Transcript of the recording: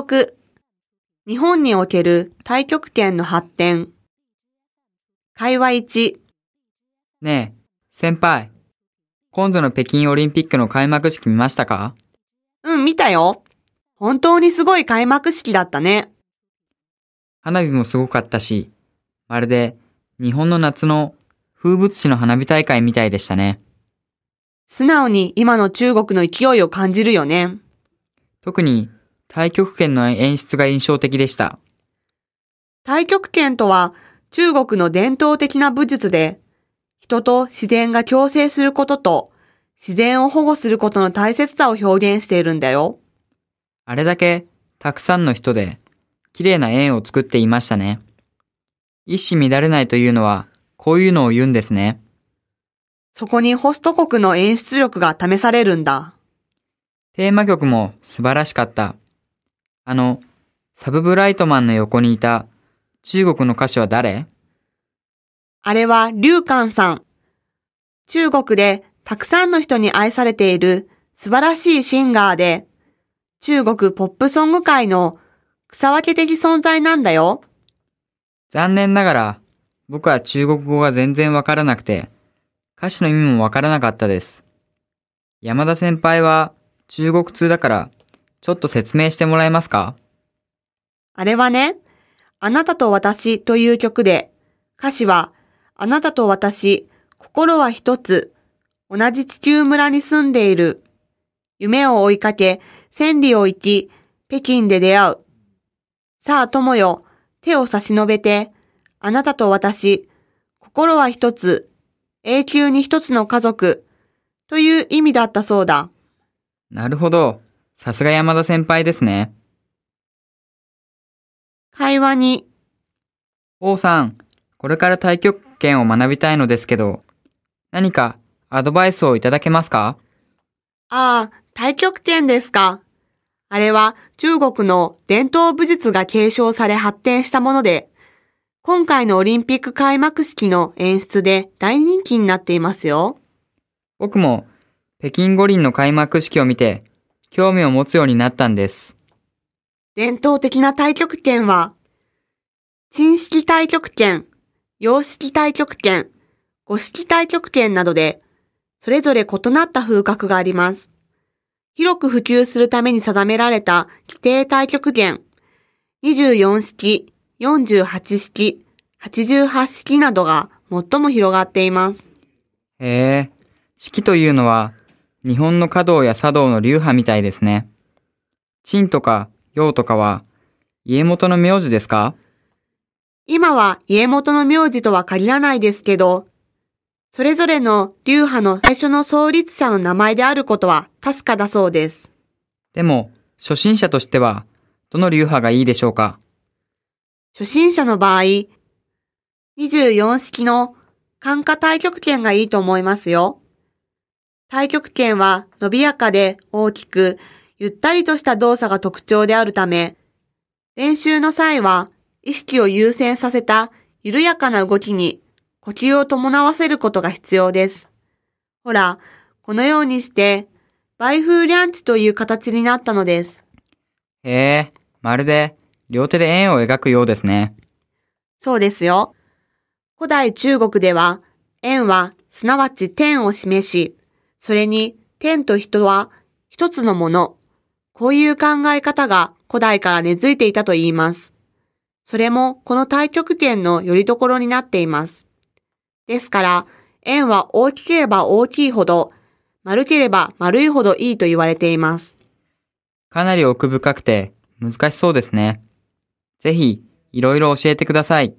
16日本における太極拳の発展会話1ねえ、先輩。今度の北京オリンピックの開幕式見ましたか？うん、見たよ。本当にすごい開幕式だったね。花火もすごかったし、まるで日本の夏の風物詩の花火大会みたいでしたね。素直に今の中国の勢いを感じるよね。特に太極拳の演出が印象的でした。太極拳とは中国の伝統的な武術で、人と自然が共生することと自然を保護することの大切さを表現しているんだよ。あれだけたくさんの人で綺麗な円を作っていましたね。一糸乱れないというのはこういうのを言うんですね。そこにホスト国の演出力が試されるんだ。テーマ曲も素晴らしかった。あの、サブブライトマンの横にいた中国の歌手は誰？あれは劉漢さん。中国でたくさんの人に愛されている素晴らしいシンガーで、中国ポップソング界の草分け的存在なんだよ。残念ながら僕は中国語が全然わからなくて歌詞の意味もわからなかったです。山田先輩は中国通だからちょっと説明してもらえますか？あれはね、あなたと私という曲で、歌詞は、あなたと私、心は一つ、同じ地球村に住んでいる。夢を追いかけ、千里を行き、北京で出会う。さあ友よ、手を差し伸べて、あなたと私、心は一つ、永久に一つの家族、という意味だったそうだ。なるほど。さすが山田先輩ですね。会話に、王さん、これから太極拳を学びたいのですけど、何かアドバイスをいただけますか？ああ、太極拳ですか。あれは中国の伝統武術が継承され発展したもので、今回のオリンピック開幕式の演出で大人気になっていますよ。僕も北京五輪の開幕式を見て興味を持つようになったんです。伝統的な太極拳は、陳式太極拳、洋式太極拳、五式太極拳などで、それぞれ異なった風格があります。広く普及するために定められた規定太極拳、24式、48式、88式などが最も広がっています。へえ、式というのは日本の華道や茶道の流派みたいですね。陳とか陽とかは家元の名字ですか？今は家元の名字とは限らないですけど、それぞれの流派の最初の創立者の名前であることは確かだそうです。でも初心者としてはどの流派がいいでしょうか？初心者の場合、24式の感化太極拳がいいと思いますよ。太極拳は伸びやかで大きく、ゆったりとした動作が特徴であるため、練習の際は意識を優先させた緩やかな動きに呼吸を伴わせることが必要です。ほら、このようにして、倍風リャンチという形になったのです。へえ、まるで両手で円を描くようですね。そうですよ。古代中国では、円はすなわち天を示し、それに天と人は一つのもの。こういう考え方が古代から根付いていたと言います。それもこの太極拳の拠り所になっています。ですから、円は大きければ大きいほど、丸ければ丸いほどいいと言われています。かなり奥深くて難しそうですね。ぜひいろいろ教えてください。